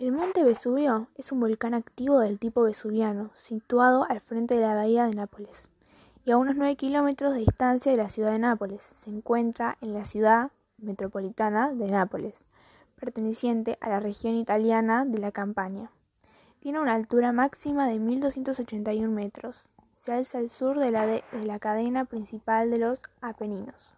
El monte Vesubio es un volcán activo del tipo vesuviano, situado al frente de la bahía de Nápoles y a unos 9 kilómetros de distancia de la ciudad de Nápoles. Se encuentra en la ciudad metropolitana de Nápoles, perteneciente a la región italiana de la Campania. Tiene una altura máxima de 1.281 metros. Se alza al sur de la, de la cadena principal de los Apeninos.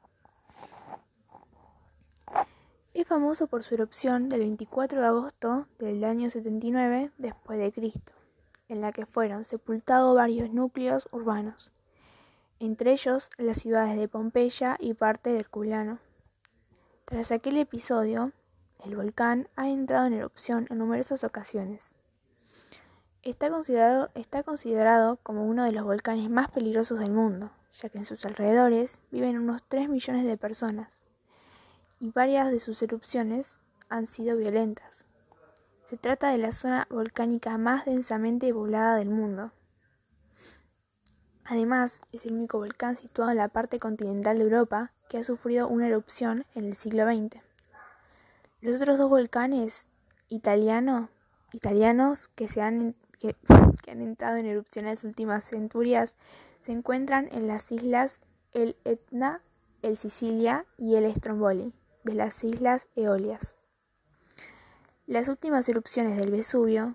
Es famoso por su erupción del 24 de agosto del año 79 después de Cristo, en la que fueron sepultados varios núcleos urbanos, entre ellos las ciudades de Pompeya y parte de Herculano. Tras aquel episodio, el volcán ha entrado en erupción en numerosas ocasiones. Está considerado, está considerado como uno de los volcanes más peligrosos del mundo, ya que en sus alrededores viven unos 3 millones de personas y varias de sus erupciones han sido violentas. Se trata de la zona volcánica más densamente poblada del mundo. Además, es el único volcán situado en la parte continental de Europa que ha sufrido una erupción en el siglo XX. Los otros dos volcanes italiano, italianos que, se han, que, que han entrado en erupción en las últimas centurias se encuentran en las islas el Etna, el Sicilia y el Stromboli de las Islas Eolias. Las últimas erupciones del Vesubio,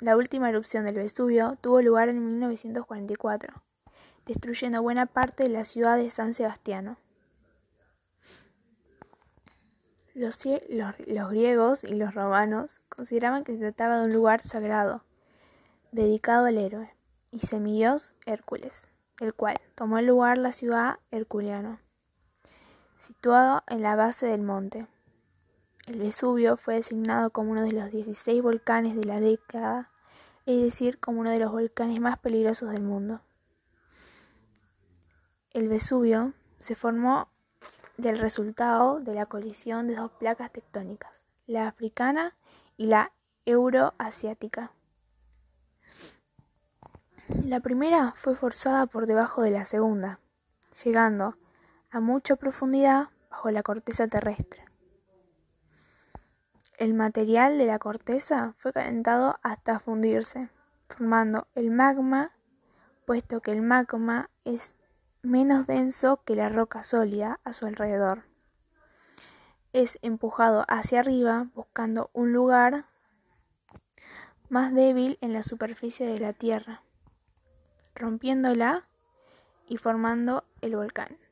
la última erupción del Vesubio tuvo lugar en 1944, destruyendo buena parte de la ciudad de San Sebastiano. Los, griegos y los romanos consideraban que se trataba de un lugar sagrado, dedicado al héroe y semidios Hércules, el cual tomó el lugar la ciudad herculeano situado en la base del monte. El Vesubio fue designado como uno de los 16 volcanes de la década, es decir, como uno de los volcanes más peligrosos del mundo. El Vesubio se formó del resultado de la colisión de dos placas tectónicas, la africana y la euroasiática. La primera fue forzada por debajo de la segunda, llegando a mucha profundidad bajo la corteza terrestre. El material de la corteza fue calentado hasta fundirse, formando el magma, puesto que el magma es menos denso que la roca sólida a su alrededor. Es empujado hacia arriba buscando un lugar más débil en la superficie de la Tierra, rompiéndola y formando el volcán.